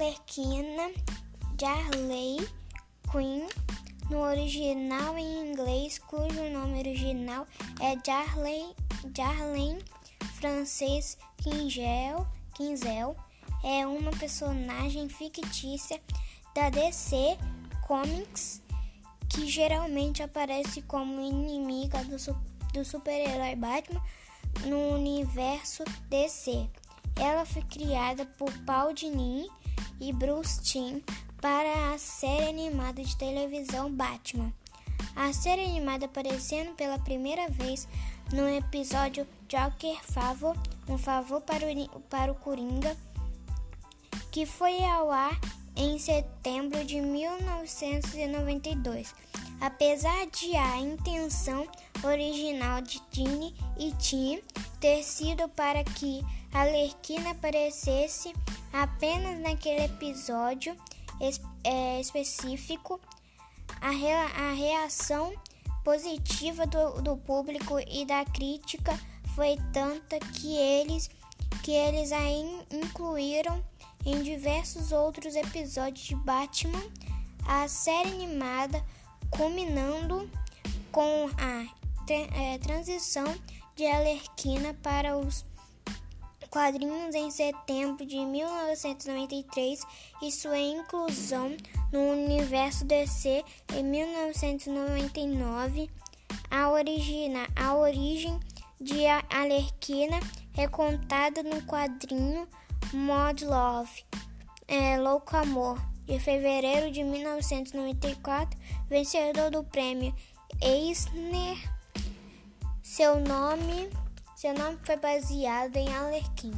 Arlequina Harley Quinn no original em inglês, cujo nome original é Darlene, Darlene Frances Kinzel, Kinzel, é uma personagem fictícia da DC Comics que geralmente aparece como inimiga do, do super-herói Batman no universo DC. Ela foi criada por Paul Dini e Bruce Timm para a série animada de televisão Batman. A série animada aparecendo pela primeira vez no episódio Joker Favor, um favor para o, para o Coringa, que foi ao ar em setembro de 1992. Apesar de a intenção original de Dini e Tim ter sido para que a Lerquina aparecesse apenas naquele episódio es é, específico, a, re a reação positiva do, do público e da crítica foi tanta que eles que eles a incluíram em diversos outros episódios de Batman, a série animada, culminando com a é, transição de Alerquina para os quadrinhos em setembro de 1993 e sua inclusão no universo DC em 1999. A, origina, a origem de Alerquina é contada no quadrinho Mod Love, é, Louco Amor, de fevereiro de 1994, vencedor do prêmio Eisner. Seu nome, seu nome foi baseado em Alerquim.